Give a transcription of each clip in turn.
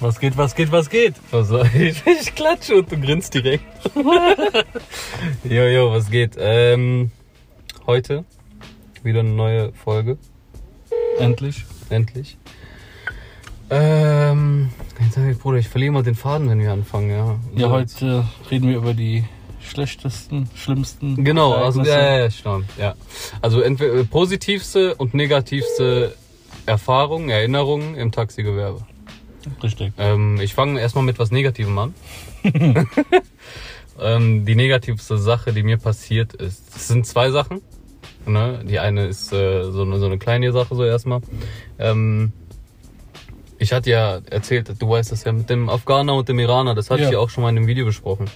Was geht, was geht, was geht? Also, ich, ich klatsche und du grinst direkt. jo, was geht? Ähm, heute wieder eine neue Folge. Endlich. Endlich. Ähm, jetzt sag ich, Bruder, ich verliere mal den Faden, wenn wir anfangen, ja. Ja, heute reden wir über die schlechtesten, schlimmsten. Genau, also ja, ja, stimmt, ja. Also entweder äh, positivste und negativste Erfahrungen, Erinnerungen im Taxigewerbe. Richtig. Ähm, ich fange erstmal mit was Negativem an. ähm, die negativste Sache, die mir passiert ist, es sind zwei Sachen. Ne? Die eine ist äh, so, eine, so eine kleine Sache so erstmal. Ähm, ich hatte ja erzählt, du weißt das ja mit dem Afghaner und dem Iraner, das hatte Ja. ich ja auch schon mal in einem Video besprochen.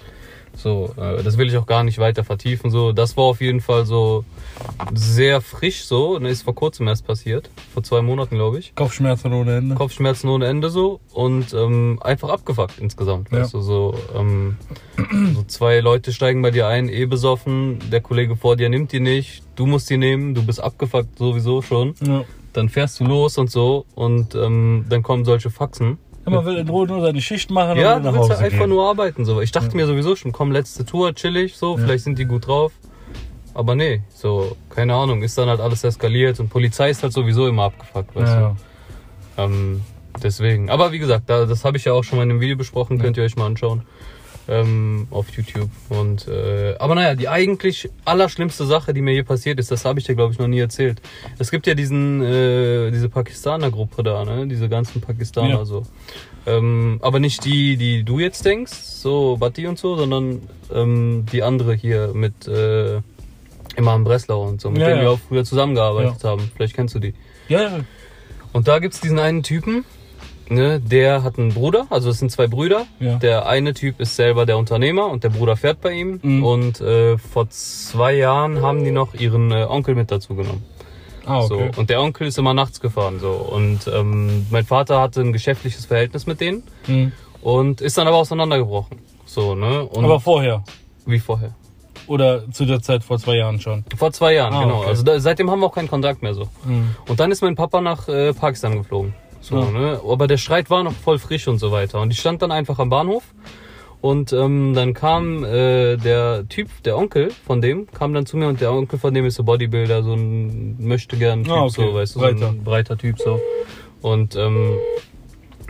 So, äh, das will ich auch gar nicht weiter vertiefen. So, das war auf jeden Fall so sehr frisch so. Ne, ist vor kurzem erst passiert, vor zwei Monaten glaube ich. Kopfschmerzen ohne Ende. Kopfschmerzen ohne Ende so und ähm, einfach abgefuckt insgesamt. Ja. Weißt du, so, ähm, so zwei Leute steigen bei dir ein, eh besoffen, der Kollege vor dir nimmt die nicht, du musst die nehmen, du bist abgefuckt sowieso schon. Ja. Dann fährst du los und so und ähm, dann kommen solche Faxen. Ja, Man will in Ruhe nur seine Schicht machen Ja, und du nach willst Hause ja einfach gehen. nur arbeiten. So. Ich dachte mir sowieso schon, komm, letzte Tour, chillig, so, vielleicht sind die gut drauf. Aber nee, so, keine Ahnung, ist dann halt alles eskaliert und Polizei ist halt sowieso immer abgefuckt, weißt du. Ja. Ähm, deswegen. Aber wie gesagt, da, das habe ich ja auch schon mal in einem Video besprochen, könnt ihr euch mal anschauen. Ähm, auf YouTube. Und äh, aber naja, die eigentlich allerschlimmste Sache, die mir hier passiert ist, das habe ich dir, glaube ich, noch nie erzählt. Es gibt ja diesen, äh, diese Pakistaner-Gruppe da, ne? Diese ganzen Pakistaner Ja. so. Ähm, aber nicht die, die du jetzt denkst, so Bati und so, sondern ähm, die andere hier mit äh, Imam Breslau und so, mit Ja, denen ja. wir auch früher zusammengearbeitet haben. Vielleicht kennst du die. Ja, ja. Und da gibt's diesen einen Typen, ne, der hat einen Bruder, also es sind zwei Brüder. Ja. Der eine Typ ist selber der Unternehmer und der Bruder fährt bei ihm. Mhm. Und äh, vor zwei Jahren haben die noch ihren äh, Onkel mit dazu genommen. Ah, okay. So. Und der Onkel ist immer nachts gefahren. So. Und ähm, mein Vater hatte ein geschäftliches Verhältnis mit denen Mhm. und ist dann aber auseinandergebrochen. So, ne? Und Aber vorher. wie vorher. Oder zu der Zeit vor zwei Jahren schon. Vor zwei Jahren, Ah, genau. okay. Also da, seitdem haben wir auch keinen Kontakt mehr so. Mhm. Und dann ist mein Papa nach äh, Pakistan geflogen. So, Ja. ne? Aber der Streit war noch voll frisch und so weiter. Und ich stand dann einfach am Bahnhof. Und ähm, dann kam äh, der Typ, der Onkel von dem, kam dann zu mir und der Onkel von dem ist so Bodybuilder, so ein möchte gern Typ, Ah, okay. so, weißt du, so Breiter. ein breiter Typ so. Und ähm,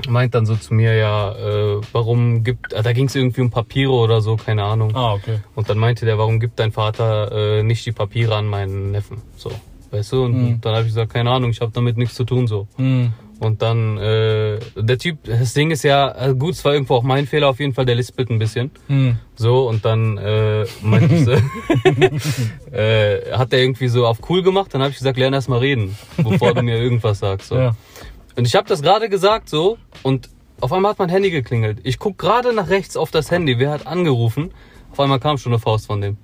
meint dann so zu mir, ja, äh, warum gibt, ah, da ging es irgendwie um Papiere oder so, keine Ahnung. Ah, okay. Und dann meinte der, warum gibt dein Vater äh, nicht die Papiere an meinen Neffen? So, weißt du? Und Mhm. dann habe ich gesagt, keine Ahnung, ich habe damit nichts zu tun so. Mhm. Und dann äh, der Typ, das Ding ist ja äh, gut, es war irgendwo auch mein Fehler auf jeden Fall, der lispelt ein bisschen. Mhm. So und dann äh, meinte ich so, äh, hat der irgendwie so auf cool gemacht. Dann habe ich gesagt, lern erst mal reden, bevor du mir irgendwas sagst. So. Ja. Und ich habe das gerade gesagt so und auf einmal hat mein Handy geklingelt. Ich guck gerade nach rechts auf das Handy, wer hat angerufen? Auf einmal kam schon eine Faust von dem.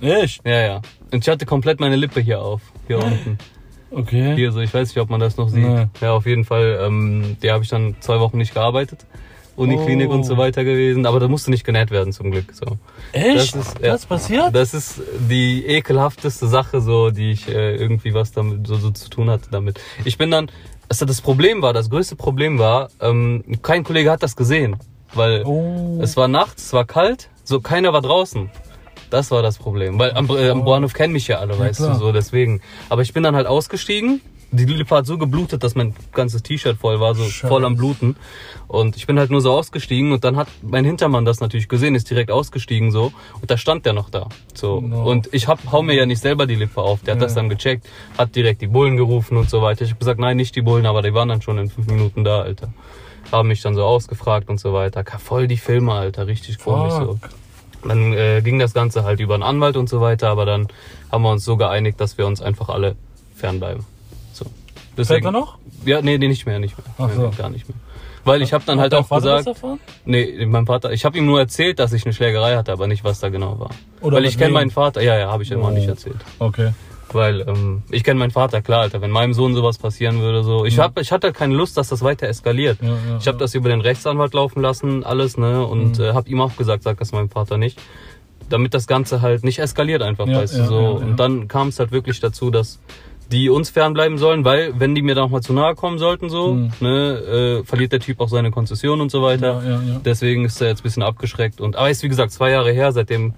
Echt? Ja, ja. Und ich hatte komplett meine Lippe hier auf. Hier unten. Okay. Hier so, ich weiß nicht, ob man das noch sieht. Nee. Ja, auf jeden Fall. Ähm, der habe ich dann zwei Wochen nicht gearbeitet. Uniklinik Oh. und so weiter gewesen. Aber da musste nicht genäht werden zum Glück. So. Echt? Das ist- ja. Das passiert? Das ist die ekelhafteste Sache, so, die ich äh, irgendwie was damit so, so zu tun hatte damit. Ich bin dann, also das Problem war, das größte Problem war, ähm, kein Kollege hat das gesehen, weil Oh. es war nachts, es war kalt, so keiner war draußen. Das war das Problem, weil am, äh, am Bahnhof kennen mich ja alle, weißt klar. du, so deswegen. Aber ich bin dann halt ausgestiegen. Die Lippe hat so geblutet, dass mein ganzes T-Shirt voll war, so Scheiße. voll am Bluten. Und ich bin halt nur so ausgestiegen und dann hat mein Hintermann das natürlich gesehen, ist direkt ausgestiegen so. Und da stand der noch da. So. No. Und ich hab, hau mir ja nicht selber die Lippe auf. Der hat Ja. das dann gecheckt, hat direkt die Bullen gerufen und so weiter. Ich hab gesagt, nein, nicht die Bullen, aber die waren dann schon in fünf Minuten da, Alter. Haben mich dann so ausgefragt und so weiter. Voll die Filme, Alter, richtig komisch so. Dann äh, ging das Ganze halt über einen Anwalt und so weiter, aber dann haben wir uns so geeinigt, dass wir uns einfach alle fernbleiben. So. Fährt er noch? Ja, nee, nee, nicht mehr, nicht mehr. Ach so. nee, gar nicht mehr. Weil ich habe dann halt auch Vater gesagt, nee, mein Vater, ich habe ihm nur erzählt, dass ich eine Schlägerei hatte, aber nicht, was da genau war. Oder Weil ich kenne meinen Vater, ja, ja, habe ich immer Oh. nicht erzählt. Okay. Weil ähm, ich kenne meinen Vater, klar, Alter, wenn meinem Sohn sowas passieren würde, so. Ich, hab, ich hatte keine Lust, dass das weiter eskaliert. Ja, ja, ich habe ja. das über den Rechtsanwalt laufen lassen, alles, ne? Und Mhm. äh, habe ihm auch gesagt, sag das meinem Vater nicht. Damit das Ganze halt nicht eskaliert einfach, Ja, weißt ja, du so. ja, ja. Und dann kam es halt wirklich dazu, dass die uns fernbleiben sollen, weil wenn die mir dann mal zu nahe kommen sollten, so, Mhm. ne, äh, verliert der Typ auch seine Konzession und so weiter. Ja, ja, ja. Deswegen ist er jetzt ein bisschen abgeschreckt. Und aber ist wie gesagt zwei Jahre her, seitdem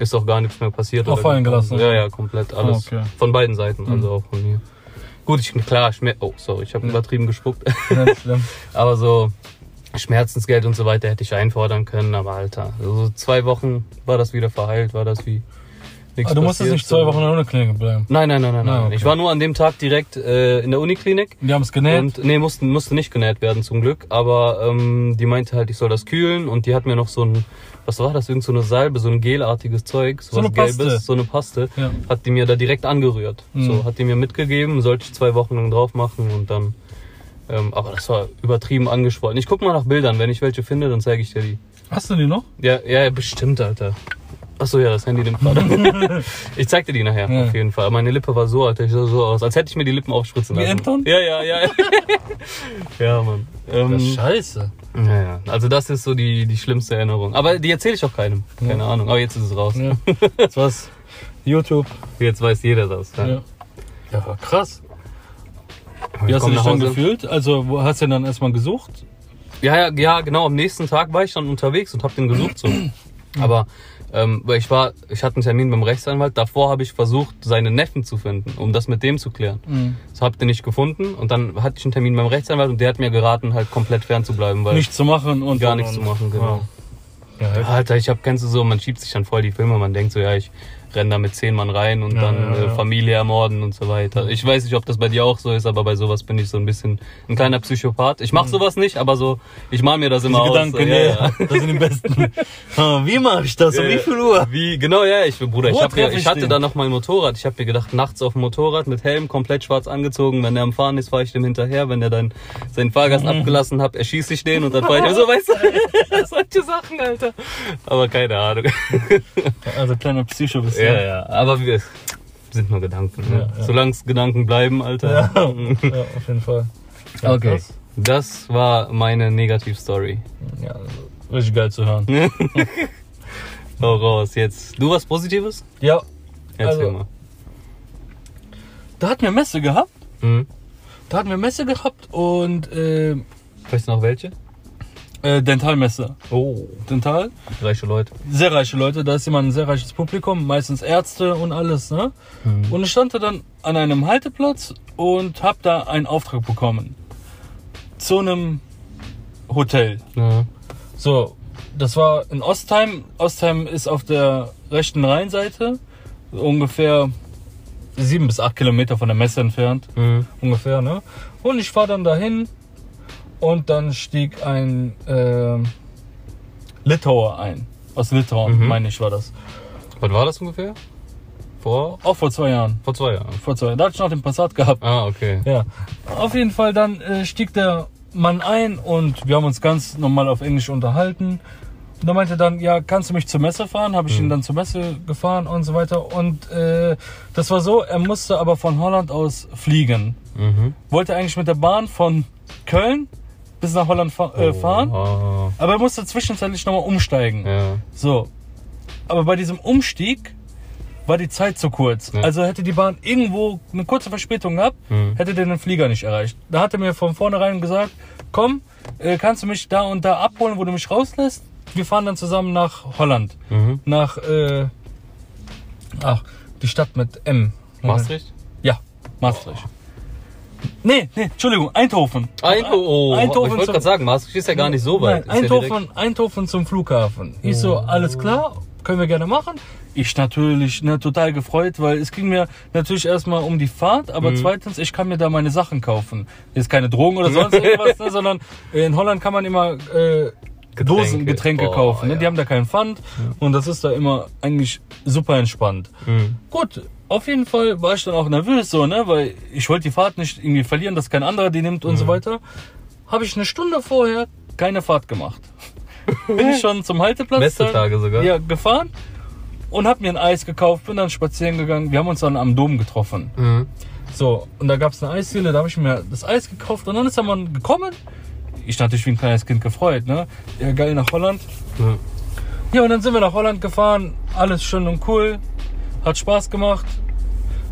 ist auch gar nichts mehr passiert. Auch fallen gelassen. Ja, ja, komplett alles. Oh, okay. Von beiden Seiten, Mhm. also auch von mir. Gut, ich klar, Schmer oh sorry, ich habe Ja. übertrieben gespuckt. Nicht schlimm. aber so Schmerzensgeld und so weiter hätte ich einfordern können. Aber Alter, also zwei Wochen war das wieder verheilt, war das wie nichts Aber du musstest nicht zwei Wochen in der Uniklinik bleiben. Nein, nein, nein, nein, Ah, nein. okay. Ich war nur an dem Tag direkt äh, in der Uniklinik. Die haben es genäht. Und nee, musste, musste nicht genäht werden zum Glück. Aber ähm, die meinte halt, ich soll das kühlen und die hat mir noch so ein, was war das, irgend so eine Salbe, so ein gelartiges Zeug, so, So was eine Paste. Gelbes, so eine Paste, Ja. hat die mir da direkt angerührt. Mhm. So, hat die mir mitgegeben, sollte ich zwei Wochen lang drauf machen und dann. Ähm, aber das war übertrieben angeschwollen. Ich guck mal nach Bildern, wenn ich welche finde, dann zeige ich dir die. Hast du die noch? Ja, ja, bestimmt, Alter. Achso, ja, das Handy nimmt gerade. ich zeig dir die nachher, Ja. auf jeden Fall. Meine Lippe war so, Alter, ich sah so aus, als hätte ich mir die Lippen aufspritzen Wie lassen. Anton? Ja, ja, ja. ja, Mann. Ähm, Scheiße. Ja, ja. Also das ist so die, die schlimmste Erinnerung. Aber die erzähle ich auch keinem. Keine Ahnung. Aber jetzt ist es raus. Ja. Das war's. YouTube. Jetzt weiß jeder das. Ja. Ja. Ja, krass. Wie hast du dich dann gefühlt? Also, wo hast du denn dann erstmal gesucht? Ja, ja, ja, genau. Am nächsten Tag war ich dann unterwegs und habe den gesucht so. Aber ähm, weil ich war, ich hatte einen Termin beim Rechtsanwalt. Davor habe ich versucht, seine Neffen zu finden, um das mit dem zu klären. Das habt ihr nicht gefunden und dann hatte ich einen Termin beim Rechtsanwalt und der hat mir geraten, halt komplett fern zu bleiben, weil Nichts zu machen und gar und, nichts zu und. machen, genau. Ja, ja, Alter, ich hab, kennst du so, man schiebt sich dann voll die Filme, man denkt so, ja, ich renn da mit zehn Mann rein und Ja, dann ja, Äh, ja. Familie ermorden und so weiter. Ich weiß nicht, ob das bei dir auch so ist, aber bei sowas bin ich so ein bisschen ein kleiner Psychopath. Ich mach sowas nicht, aber so, ich mal mir das immer Diese aus. Gedanken, ja. Das sind die besten. Ah, Wie mache ich das? Um wie viel Uhr? Wie, genau, ja, ich bin Bruder. Ich, hab mir, ich ich hatte da noch mal ein Motorrad. Ich habe mir gedacht, nachts auf dem Motorrad mit Helm, komplett schwarz angezogen. Wenn er am Fahren ist, fahre ich dem hinterher. Wenn er dann seinen Fahrgast Mhm. abgelassen hat, erschieße ich den und dann fahre ich so, weißt du, solche Sachen, Alter. Aber keine Ahnung. Also kleiner Psycho bist du. Ja, ja, aber wir sind nur Gedanken. Ne? Ja, ja. Solange es Gedanken bleiben, Alter. Ja, ja, auf jeden Fall. Ja, Okay. krass. Das war meine Negativstory. Ja, also, richtig geil zu hören. Hau raus jetzt. Du was Positives? Ja, Erzähl Also- mal. da hatten wir Messe gehabt. Mhm. Da hatten wir Messe gehabt und äh, Weißt du noch welche? Äh, Dentalmesse. Oh. Dental. Reiche Leute. Sehr reiche Leute, da ist immer ein sehr reiches Publikum, meistens Ärzte und alles, ne? Und ich stand da dann an einem Halteplatz und hab da einen Auftrag bekommen. Zu einem Hotel. Ja. So, das war in Ostheim. Ostheim ist auf der rechten Rheinseite, ungefähr sieben bis acht Kilometer von der Messe entfernt, Mhm. ungefähr, ne? Und ich fahr dann dahin und dann stieg ein äh, Litauer ein. Aus Litauen, Mhm. meine ich, war das. Was war das ungefähr? Vor? Auch vor zwei Jahren. Vor zwei Jahren. Vor zwei Jahren. Da hatte ich noch den Passat gehabt. Ah, okay. Ja. Auf jeden Fall, dann äh, stieg der Mann ein und wir haben uns ganz normal auf Englisch unterhalten. Und er meinte dann, ja, kannst du mich zur Messe fahren? Habe ich ihn dann zur Messe gefahren und so weiter. Und äh, das war so, er musste aber von Holland aus fliegen. Mhm. Wollte eigentlich mit der Bahn von Köln bis nach Holland fa äh, fahren, Oh, aber er musste zwischenzeitlich nochmal umsteigen. ja. So. Aber bei diesem Umstieg war die Zeit zu kurz. Ja. Also hätte die Bahn irgendwo eine kurze Verspätung gehabt, Mhm. hätte der den Flieger nicht erreicht. Da hat er mir von vornherein gesagt, komm, äh, kannst du mich da und da abholen, wo du mich rauslässt? Wir fahren dann zusammen nach Holland. Mhm. Nach, äh, ach, die Stadt mit M. Maastricht? Ja, Maastricht. Nee, nee, Entschuldigung, Eindhoven. Eindhoven. Oh, ich Eindhoven wollte zum- gerade sagen, Maastricht ist ja gar nicht so weit. Nein, Ist ja Eindhoven, Eindhoven zum Flughafen. Ich so, alles klar, können wir gerne machen. Ich natürlich ne, total gefreut, weil es ging mir natürlich erstmal um die Fahrt, aber Mhm. zweitens, ich kann mir da meine Sachen kaufen. Jetzt keine Drogen oder sonst irgendwas, ne, sondern in Holland kann man immer äh, Dosen Getränke Oh, kaufen. Ne? ja. Die haben da keinen Pfand und das ist da immer eigentlich super entspannt. Mhm. Gut, auf jeden Fall war ich dann auch nervös so, ne, weil ich wollte die Fahrt nicht irgendwie verlieren, dass kein anderer die nimmt und Mhm. so weiter. Habe ich eine Stunde vorher keine Fahrt gemacht. Bin ich schon zum Halteplatz Messetage sogar? Ja, gefahren und habe mir ein Eis gekauft, bin dann spazieren gegangen. Wir haben uns dann am Dom getroffen. Mhm. So, und da gab es eine Eisdiele, da habe ich mir das Eis gekauft und dann ist der Mann gekommen. Ich natürlich wie ein kleines Kind gefreut, ne? Ja, geil nach Holland. Ja. Ja, und dann sind wir nach Holland gefahren. Alles schön und cool. Hat Spaß gemacht.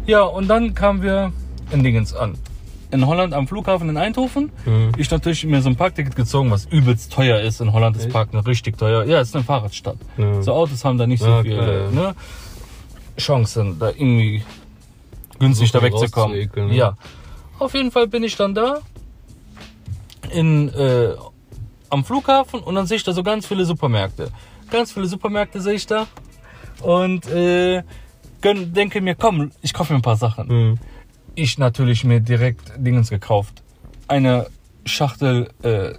Ja, und dann kamen wir in Dingens an. In Holland am Flughafen in Eindhoven. Mhm. Ich natürlich mir so ein Parkticket gezogen, was übelst teuer ist. In Holland ist Echt? Parken richtig teuer. Ja, es ist eine Fahrradstadt. Ja. So Autos haben da nicht so Ja, viel klar, ja. ne, Chancen, da irgendwie günstig da wegzukommen. ne? Ja. Auf jeden Fall bin ich dann da in, äh, am Flughafen und dann sehe ich da so ganz viele Supermärkte. Ganz viele Supermärkte sehe ich da und äh, gönn, denke mir, komm, ich kaufe mir ein paar Sachen. Mhm. Ich natürlich mir direkt Dingens gekauft. Eine Schachtel äh,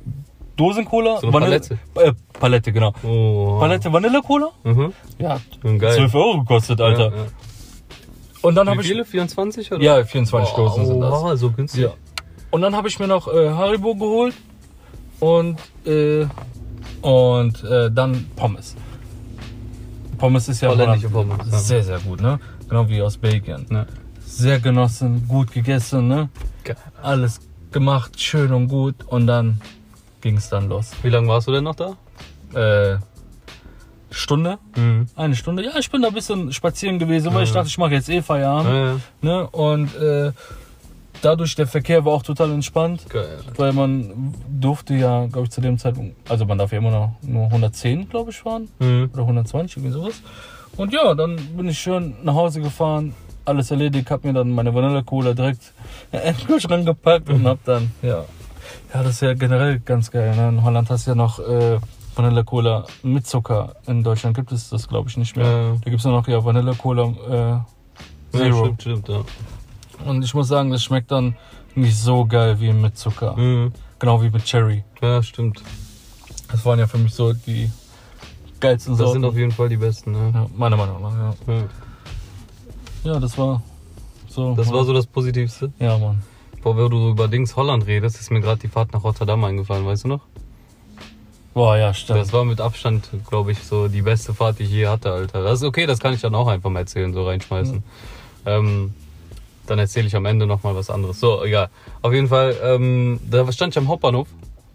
Dosencola. So Vanille- Äh, Palette, genau. Oh. Palette Vanille-Cola? Mhm. Ja, Geil. 12 Euro gekostet, Alter. Ja, ja. Und dann habe Wie ich. viele? 24 oder? Ja, 24 oh, Dosen sind das. Oh, so günstig. Ja. Und dann habe ich mir noch äh, Haribo geholt und, äh, und äh, dann Pommes. Pommes ist ja Holländische Holland- Pommes, ja. sehr, sehr gut, ne? Genau wie aus Belgien. Ja. Sehr genossen, gut gegessen, ne? Geil. Alles gemacht, schön und gut. Und dann ging es dann los. Wie lange warst du denn noch da? Äh, Stunde? Mhm. Eine Stunde? Ja, ich bin da ein bisschen spazieren gewesen, weil ich dachte, ich mache jetzt eh Feierabend. Ne? Und äh, dadurch, der Verkehr war auch total entspannt. Geil. Weil man durfte ja, glaube ich, zu dem Zeitpunkt, also man darf ja immer noch nur 110, glaube ich, fahren. Mhm. Oder 120, irgendwie sowas. Und ja, dann bin ich schön nach Hause gefahren, alles erledigt, hab mir dann meine Vanille-Cola direkt in den Kühlschrank gepackt und hab dann, ja. Ja, das ist ja generell ganz geil. Ne? In Holland hast du ja noch äh, Vanille-Cola mit Zucker. In Deutschland gibt es das, glaube ich, nicht mehr. Ja. Da gibt es nur noch ja Vanille-Cola äh, Ja, Zero. stimmt, stimmt, ja. Und ich muss sagen, das schmeckt dann nicht so geil wie mit Zucker. Mhm. Genau wie mit Cherry. Ja, stimmt. Das waren ja für mich so die geilsten Das Sorten. sind auf jeden Fall die besten, ne? ja, meiner Meinung nach, ja. Ja. Ja, das war so. Das war so das Positivste. Ja, Mann. Boah, wenn du so über Dings Holland redest, ist mir gerade die Fahrt nach Rotterdam eingefallen, weißt du noch? Boah, ja, stimmt. Das war mit Abstand, glaube ich, so die beste Fahrt, die ich je hatte, Alter. Das ist okay, das kann ich dann auch einfach mal erzählen, so reinschmeißen. Ähm, dann erzähle ich am Ende nochmal was anderes. So, egal. Auf jeden Fall, ähm, da stand ich am Hauptbahnhof.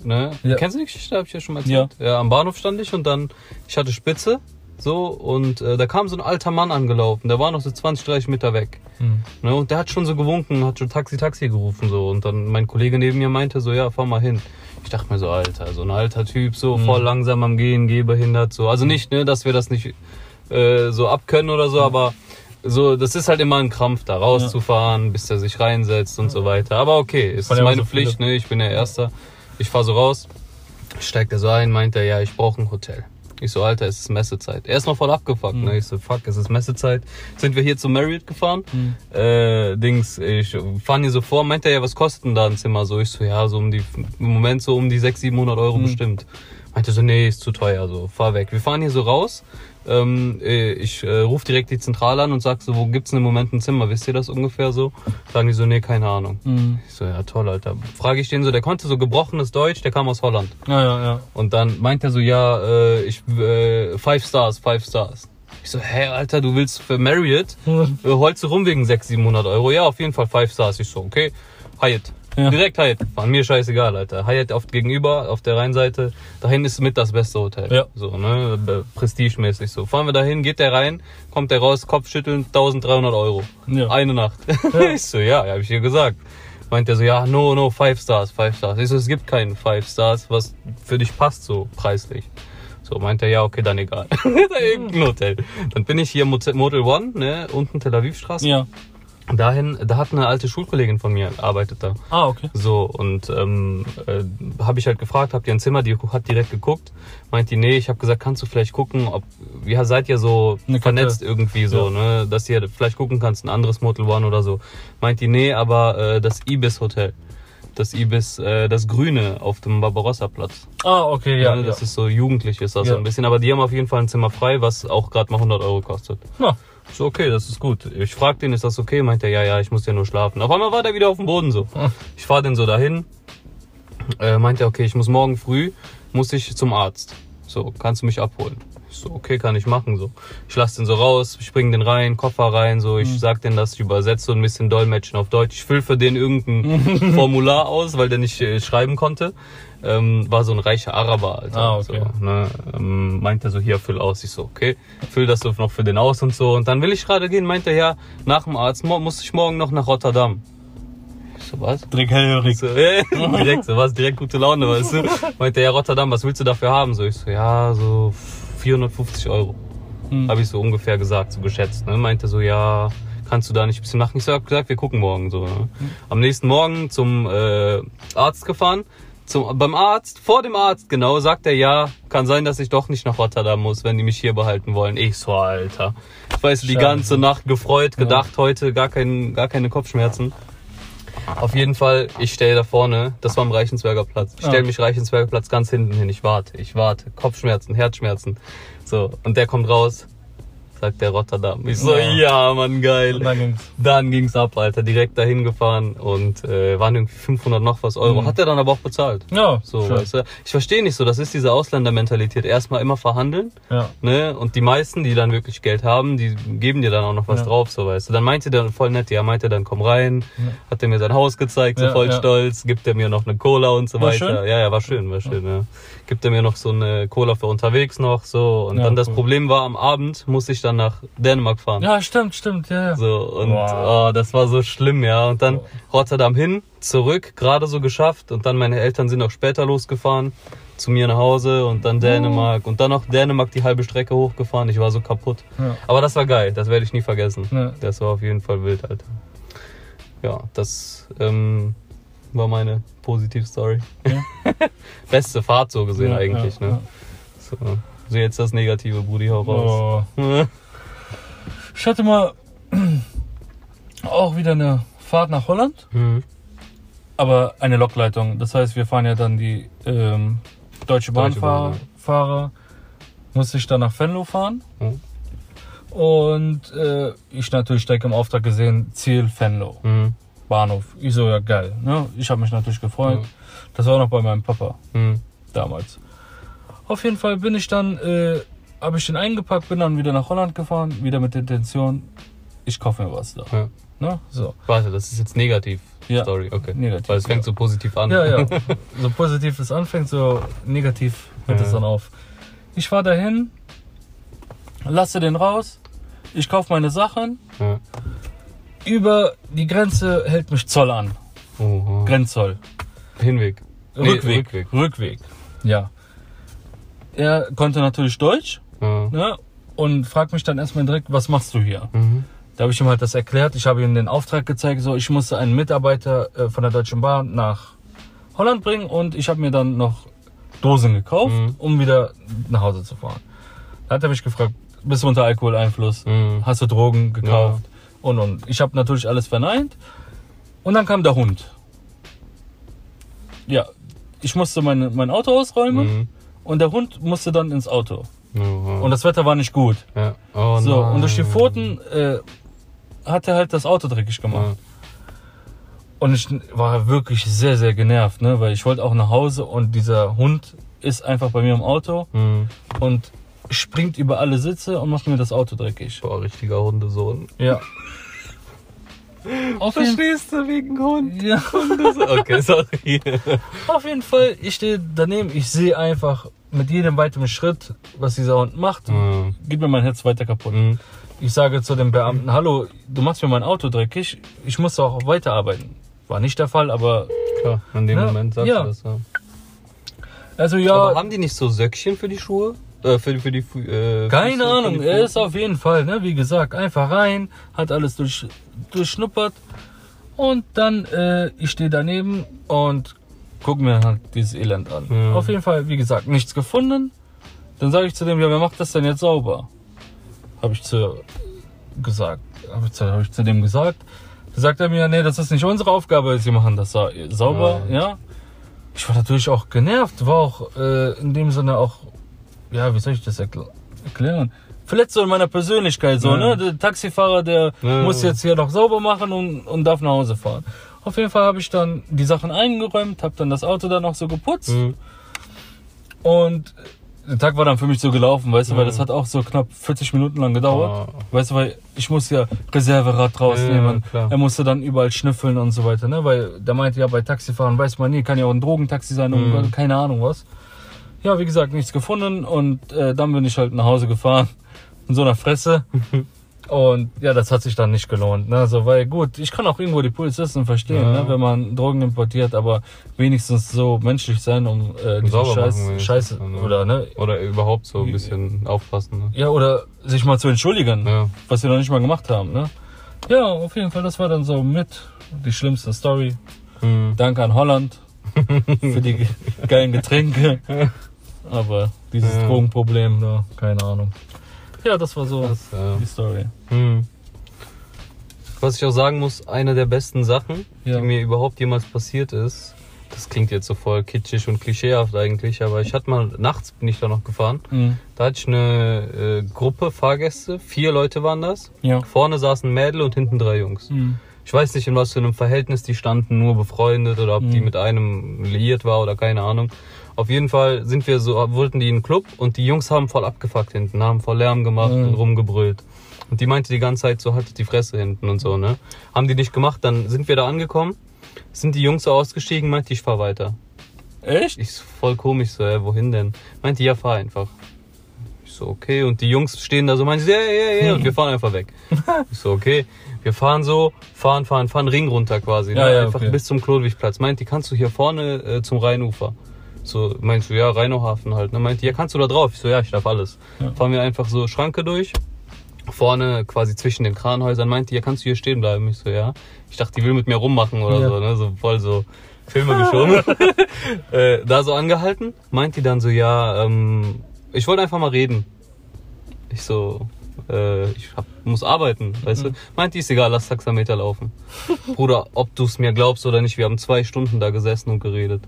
Ne? Ja. Kennst du die Geschichte? Hab ich ja schon mal erzählt. Ja. Am Bahnhof stand ich und dann, ich hatte Spitze. So, und äh, da kam so ein alter Mann angelaufen. Der war noch so 20, 30 Meter weg. Hm. Ne, und der hat schon so gewunken, hat schon Taxi, Taxi gerufen so. Und dann mein Kollege neben mir meinte so, ja, fahr mal hin. Ich dachte mir so, Alter, so ein alter Typ, so Mhm. voll langsam am Gehen, gehbehindert, so. Also nicht, ne, dass wir das nicht äh, so abkönnen oder so, aber so, das ist halt immer ein Krampf, da rauszufahren, bis der sich reinsetzt und so weiter. Aber okay, es ist ja meine so viele. Pflicht, ne, ich bin der Erster. Ich fahr so raus, steigt er so ein, meint er, ja, ich brauche ein Hotel. Ich so, Alter, es ist Messezeit. Er ist noch voll abgefuckt, Mhm. ne? Ich so, fuck, es ist Messezeit. Sind wir hier zu Marriott gefahren? Mhm. Äh, Dings, ich fahren hier so vor, meint er ja, was kostet denn da ein Zimmer? So, ich so, ja, so um die, im Moment so um die 600, 700 Euro Mhm. bestimmt. Meinte so, nee, ist zu teuer, so, fahr weg. Wir fahren hier so raus. Ähm, äh, ich äh, rufe direkt die Zentrale an und sag so, wo gibt's denn im Moment ein Zimmer? Wisst ihr das ungefähr so? Sagen die so, nee, keine Ahnung. Hm. Ich so, ja, toll, Alter. Frage ich den so, der konnte so gebrochenes Deutsch, der kam aus Holland. Ja, ja, ja. Und dann meint er so, ja, äh, ich, äh, five stars, five stars. Ich so, hä, Alter, du willst für Marriott? Äh, holst du rum wegen 600, 700 Euro? Ja, auf jeden Fall five stars. Ich so, okay, Hyatt. Ja. Direkt Hyatt. War mir scheißegal, Alter. Hyatt auf gegenüber, auf der Rheinseite. Dahin ist mit das beste Hotel. Ja. So, ne, prestigemäßig so. Fahren wir dahin, geht der rein, kommt der raus, Kopfschütteln, 1300 Euro. Ja. Eine Nacht. ich so, ja, hab ich dir gesagt. Meint er so, ja, no, no, five stars, five stars. Ich so, es gibt keinen five stars, was für dich passt so preislich. So, meint er, ja, okay, dann egal. irgendein Hotel. Dann bin ich hier Motel Motel One, ne, unten Tel Aviv Straße. Ja. Dahin, da hat eine alte Schulkollegin von mir arbeitet da. Ah, okay. So, und ähm, äh, habe ich halt gefragt, habt ihr ein Zimmer? Die hat direkt geguckt. Meint die, nee, ich habe gesagt, kannst du vielleicht gucken, ob, ja, seid ihr so Eine vernetzt Kette. irgendwie so, ne, dass ihr vielleicht gucken kannst, ein anderes Motel One oder so. Meint die, nee, aber äh, das Ibis Hotel. Das Ibis, äh, das Grüne auf dem Barbarossa-Platz. Ah, okay, ja. ne, ja. das ist so jugendlich, ist das Ja. so ein bisschen. Aber die haben auf jeden Fall ein Zimmer frei, was auch gerade mal 100 Euro kostet. So, okay, das ist gut. Ich frag den, ist das okay? Meint er, ja, ja, ich muss ja nur schlafen. Auf einmal war der wieder auf dem Boden so. Ah. Ich fahr den so dahin. Äh, meint er, okay, ich muss morgen früh, muss ich zum Arzt. So, kannst du mich abholen? Ich so, okay, kann ich machen, so. Ich lass den so raus, ich bring den rein, Koffer rein, so. Ich sag den, dass ich übersetze so ein bisschen Dolmetschen auf Deutsch. Ich füll für den irgendein Formular aus, weil der nicht äh, schreiben konnte. Ähm, war so ein reicher Araber, Alter. Ah, okay. So, ne? ähm, meint er so, hier, füll aus. Ich so, okay, füll das so noch für den aus und so. Und dann will ich gerade gehen, meint er, ja, nach dem Arzt muss ich morgen noch nach Rotterdam. so, was? Direkt hellhörig. So, äh, direkt, so was, direkt gute Laune, weißt du? Meinte er, Rotterdam, was willst du dafür haben? So, ich so, ja, so 450 Euro. Hm. Habe ich so ungefähr gesagt, so geschätzt. Ne? Meinte so, ja, kannst du da nicht ein bisschen machen? Ich so, hab gesagt, wir gucken morgen so. Ne? Am nächsten Morgen zum äh, Arzt gefahren. Zum, beim Arzt, vor dem Arzt genau, sagt er, ja, kann sein, dass ich doch nicht nach Rotterdam muss, wenn die mich hier behalten wollen. Ich so, Alter. Ich weiß, die ganze Nacht gefreut, gedacht, heute gar, kein, gar keine Kopfschmerzen. Auf jeden Fall, ich stehe da vorne, das war am Reichensberger Platz. Ich stelle mich Reichensberger Platz ganz hinten hin, ich warte, ich warte. Kopfschmerzen, Herzschmerzen. So, und der kommt raus, sagt der Rotterdam. Ich so, Ja. ja, Mann, geil. Und dann ging's. Dann ging's ab, Alter. Direkt dahin gefahren und äh, waren irgendwie 500 noch was Euro. Mhm. Hat er dann aber auch bezahlt. Ja, So, schön. weißt du? Ich verstehe nicht so, das ist diese Ausländermentalität. Erstmal immer verhandeln, Ja. ne? Und die meisten, die dann wirklich Geld haben, die geben dir dann auch noch was Ja. drauf, so weißt du. Dann meinte der voll nett, ja, meinte dann komm rein, Ja. hat er mir sein Haus gezeigt, so voll stolz, gibt er mir noch eine Cola und so War weiter. schön? Ja, ja, war schön, war schön, ja. Gibt er mir noch so eine Cola für unterwegs noch, so. Und Ja, dann das cool. Problem war, am Abend musste ich dann nach Dänemark fahren. Ja, stimmt, stimmt, ja, ja. So, und Wow. oh, das war so schlimm, ja. Und dann Oh. Rotterdam hin, zurück, gerade so geschafft. Und dann meine Eltern sind auch später losgefahren zu mir nach Hause und dann Dänemark. Und dann auch Dänemark die halbe Strecke hochgefahren. Ich war so kaputt. Ja. Aber das war geil, das werde ich nie vergessen. Ja. Das war auf jeden Fall wild, Alter. Ja, das ähm, war meine Positiv-Story. Ja. Beste Fahrt so gesehen Ja, eigentlich, ja, ne? So. so, jetzt das Negative, Brudi, hau raus. Oh. Ich hatte mal auch wieder eine Fahrt nach Holland, Hm. aber eine Lokleitung. Das heißt, wir fahren ja dann die ähm, Deutsche Bahn, Deutsche Bahn. Musste ich dann nach Venlo fahren. Hm. Und äh, ich natürlich direkt im Auftrag gesehen, Ziel Venlo, Hm. Bahnhof. Ich so, ja geil. Ne? Ich habe mich natürlich gefreut. Ja. Das war noch bei meinem Papa Hm. damals. Auf jeden Fall bin ich dann, äh, habe ich den eingepackt, bin dann wieder nach Holland gefahren, wieder mit der Intention, ich kaufe mir was da. Ja. Ne? So. Warte, das ist jetzt negativ. Ja. Story, okay. Negativ, Weil es fängt ja. so positiv an. Ja, ja. So positiv es anfängt, so negativ hört es Ja. dann auf. Ich fahre dahin, lasse den raus, ich kaufe meine Sachen. ja. Über die Grenze hält mich Zoll an. Oha. Grenzzoll. Hinweg. Nee, Rückweg. Rückweg. Rückweg. Ja. Er konnte natürlich Deutsch Ja. ne? und fragt mich dann erstmal direkt, was machst du hier? Mhm. Da habe ich ihm halt das erklärt. Ich habe ihm den Auftrag gezeigt, so ich musste einen Mitarbeiter äh, von der Deutschen Bahn nach Holland bringen und ich habe mir dann noch Dosen gekauft, Mhm. um wieder nach Hause zu fahren. Da hat er mich gefragt, bist du unter Alkoholeinfluss? Mhm. Hast du Drogen gekauft? Und und. Ich habe natürlich alles verneint. Und dann kam der Hund. Ja, ich musste meine, mein Auto ausräumen Mhm. und der Hund musste dann ins Auto. Oha. Und das Wetter war nicht gut. ja. oh, So, nein. und durch die Pfoten äh, hat er halt das Auto dreckig gemacht. Ja. Und ich war wirklich sehr, sehr genervt, ne? weil ich wollte auch nach Hause und dieser Hund ist einfach bei mir im Auto Mhm. und springt über alle Sitze und macht mir das Auto dreckig. Boah, richtiger Hundesohn. Ja. Auf Verstehst du wegen Hund? ja, Okay, sorry. auf jeden Fall, ich stehe daneben, ich sehe einfach mit jedem weiteren Schritt, was dieser Hund macht, Mhm. geht mir mein Herz weiter kaputt. Mhm. Ich sage zu dem Beamten, hallo, du machst mir mein Auto dreckig, ich muss auch weiterarbeiten. War nicht der Fall, aber Klar, in dem Ja, Moment sagst ja. du das, ja. also ja, Aber haben die nicht so Söckchen für die Schuhe? Äh, für, für die äh, keine Füße, für Ahnung, die er ist auf jeden Fall, ne, wie gesagt, einfach rein, hat alles durch, durchschnuppert und dann, äh, ich stehe daneben und guck mir halt dieses Elend an. Ja. Auf jeden Fall, wie gesagt, nichts gefunden. Dann sage ich zu dem, ja, wer macht das denn jetzt sauber? Habe ich zu gesagt, habe ich, zu- hab ich zu dem gesagt. Da sagt er mir, nee, das ist nicht unsere Aufgabe, sie machen das sa sauber, Ja. ja. Ich war natürlich auch genervt, war auch äh, in dem Sinne auch, ja, wie soll ich das erkl erklären? In meiner Persönlichkeit so, Ja. ne? Der Taxifahrer, der Ja. muss jetzt hier noch sauber machen und, und darf nach Hause fahren. Auf jeden Fall habe ich dann die Sachen eingeräumt, habe dann das Auto dann noch so geputzt Mhm. und der Tag war dann für mich so gelaufen, weißt du, weil das hat auch so knapp 40 Minuten lang gedauert. Ah. Weißt du, weil ich muss ja Reserverad rausnehmen. Ja, er musste dann überall schnüffeln und so weiter, ne? Weil der meinte ja, bei Taxifahren weiß man nie, kann ja auch ein Drogentaxi sein und Mhm. keine Ahnung was. Ja, wie gesagt, nichts gefunden und äh, dann bin ich halt nach Hause gefahren. In so einer Fresse. Und ja, das hat sich dann nicht gelohnt. Ne? Also, weil gut, ich kann auch irgendwo die Polizisten verstehen, Ja. ne? wenn man Drogen importiert, aber wenigstens so menschlich sein, um äh, diese Sauber Scheiß, machen ne? oder ne? Oder überhaupt so ein bisschen aufpassen. Ne? Ja, oder sich mal zu entschuldigen, Ja. was wir noch nicht mal gemacht haben. Ne? Ja, auf jeden Fall, das war dann so mit die schlimmste Story. Hm. Danke an Holland für die ge- geilen Getränke. Aber dieses Ja. Drogenproblem, ne? keine Ahnung. Ja, das war so Das, ja. die Story. Hm. Was ich auch sagen muss, eine der besten Sachen, Ja. die mir überhaupt jemals passiert ist, das klingt jetzt so voll kitschig und klischeehaft eigentlich, aber ich hatte mal, nachts bin ich da noch gefahren, Mhm. da hatte ich eine äh, Gruppe Fahrgäste, vier Leute waren das. Ja. Vorne saßen Mädel und hinten drei Jungs. Mhm. Ich weiß nicht, in was für einem Verhältnis die standen, nur befreundet oder ob die Mhm. mit einem liiert war oder keine Ahnung. Auf jeden Fall sind wir so, wollten die in den Club und die Jungs haben voll abgefuckt hinten, haben voll Lärm gemacht Mhm. und rumgebrüllt. Und die meinte die ganze Zeit so, haltet die Fresse hinten und so, ne? Haben die nicht gemacht, dann sind wir da angekommen, sind die Jungs so ausgestiegen, meinte ich fahr weiter. Echt? Ich so, voll komisch so, ja, wohin denn? Meinte, ja, fahr einfach. Ich so, okay. Und die Jungs stehen da so, meinen sie, ja, ja, ja, und wir fahren einfach weg. Ich so, okay. Wir fahren so, fahren, fahren, fahren, Ring runter quasi. Ne? Ja, ja, einfach okay. bis zum Klodwigplatz. Meint, die kannst du hier vorne äh, zum Rheinufer. So, meinst du, ja, Rheinauhafen halt. Ne? Meint, die, ja, kannst du da drauf? Ich so, ja, ich darf alles. Ja. Fahren wir einfach so Schranke durch. Vorne quasi zwischen den Kranhäusern meint die, ja, kannst du hier stehen bleiben? Ich so, ja. Ich dachte, die will mit mir rummachen oder Ja. so, ne? So voll so Filme geschoben. äh, da so angehalten, meint die dann so, ja, ähm, ich wollte einfach mal reden. Ich so, äh, ich hab, muss arbeiten, weißt du? Meint die, ist egal, lass Taxameter laufen. Bruder, ob du es mir glaubst oder nicht, wir haben zwei Stunden da gesessen und geredet.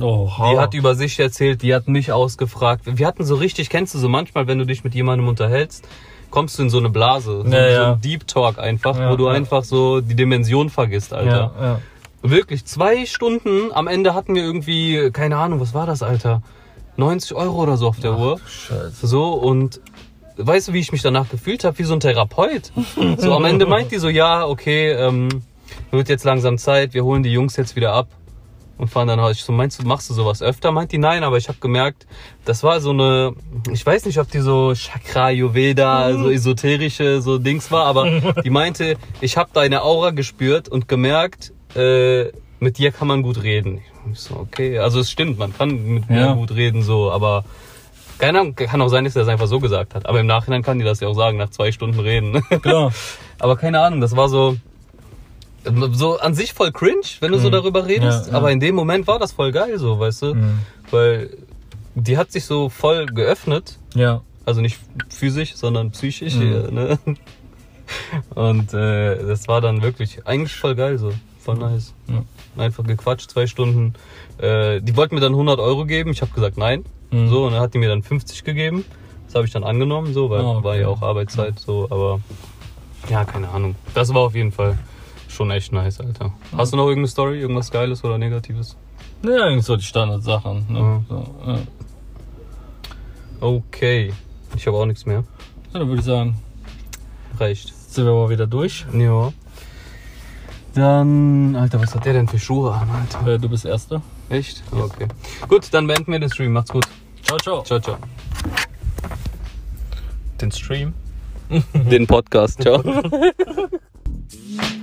Oh, Die hat über sich erzählt, die hat mich ausgefragt. Wir hatten so richtig, kennst du so manchmal, wenn du dich mit jemandem unterhältst, kommst du in so eine Blase, so, Ja, so ja. ein Deep Talk einfach, Ja, wo du einfach so die Dimension vergisst, Alter. ja, ja. Wirklich, zwei Stunden, am Ende hatten wir irgendwie, keine Ahnung, was war das, Alter? 90 Euro oder so auf der Uhr. Scheiße. So, und weißt du, wie ich mich danach gefühlt habe? Wie so ein Therapeut. So, am Ende meint die so, ja, okay, ähm, wird jetzt langsam Zeit, wir holen die Jungs jetzt wieder ab und fahren dann Hause. Ich so, meinst du, machst du sowas öfter? Meint die, nein, aber ich habe gemerkt, das war so eine, ich weiß nicht, ob die so Chakra, Ayurveda, so esoterische so Dings war, aber die meinte, ich habe deine Aura gespürt und gemerkt, äh, mit dir kann man gut reden. Ich so, okay, also es stimmt, man kann mit mir Ja. gut reden, so, aber keine Ahnung, kann auch sein, dass er das einfach so gesagt hat. Aber im Nachhinein kann die das ja auch sagen, nach zwei Stunden reden. Klar. aber keine Ahnung, das war so, so an sich voll cringe, wenn du so Mhm. darüber redest. Ja, ja. Aber in dem Moment war das voll geil, so, weißt du? Mhm. Weil die hat sich so voll geöffnet. Ja. Also nicht physisch, sondern psychisch. Mhm. Ne? Und äh, das war dann wirklich eigentlich voll geil so. Voll nice. Einfach gequatscht, zwei Stunden. Äh, die wollten mir dann 100 Euro geben. Ich habe gesagt nein. Mhm. So, und dann hat die mir dann 50 gegeben. Das habe ich dann angenommen, so, weil Ah, okay. war ja auch Arbeitszeit, so, aber ja, keine Ahnung. Das war auf jeden Fall schon echt nice, Alter. Hast du noch irgendeine Story, irgendwas Geiles oder Negatives? Ja, eigentlich so die Standardsachen. Ne? Ja. So, ja. Okay. Ich habe auch nichts mehr. ja, dann würde ich sagen, Reicht. sind wir mal wieder durch. Ja. Dann, Alter, was hat der denn für Schuhe an, Alter? Äh, du bist Erster. Echt? Okay. Gut, dann beenden wir den Stream. Macht's gut. Ciao, ciao. Ciao, ciao. Den Stream? den Podcast. Ciao.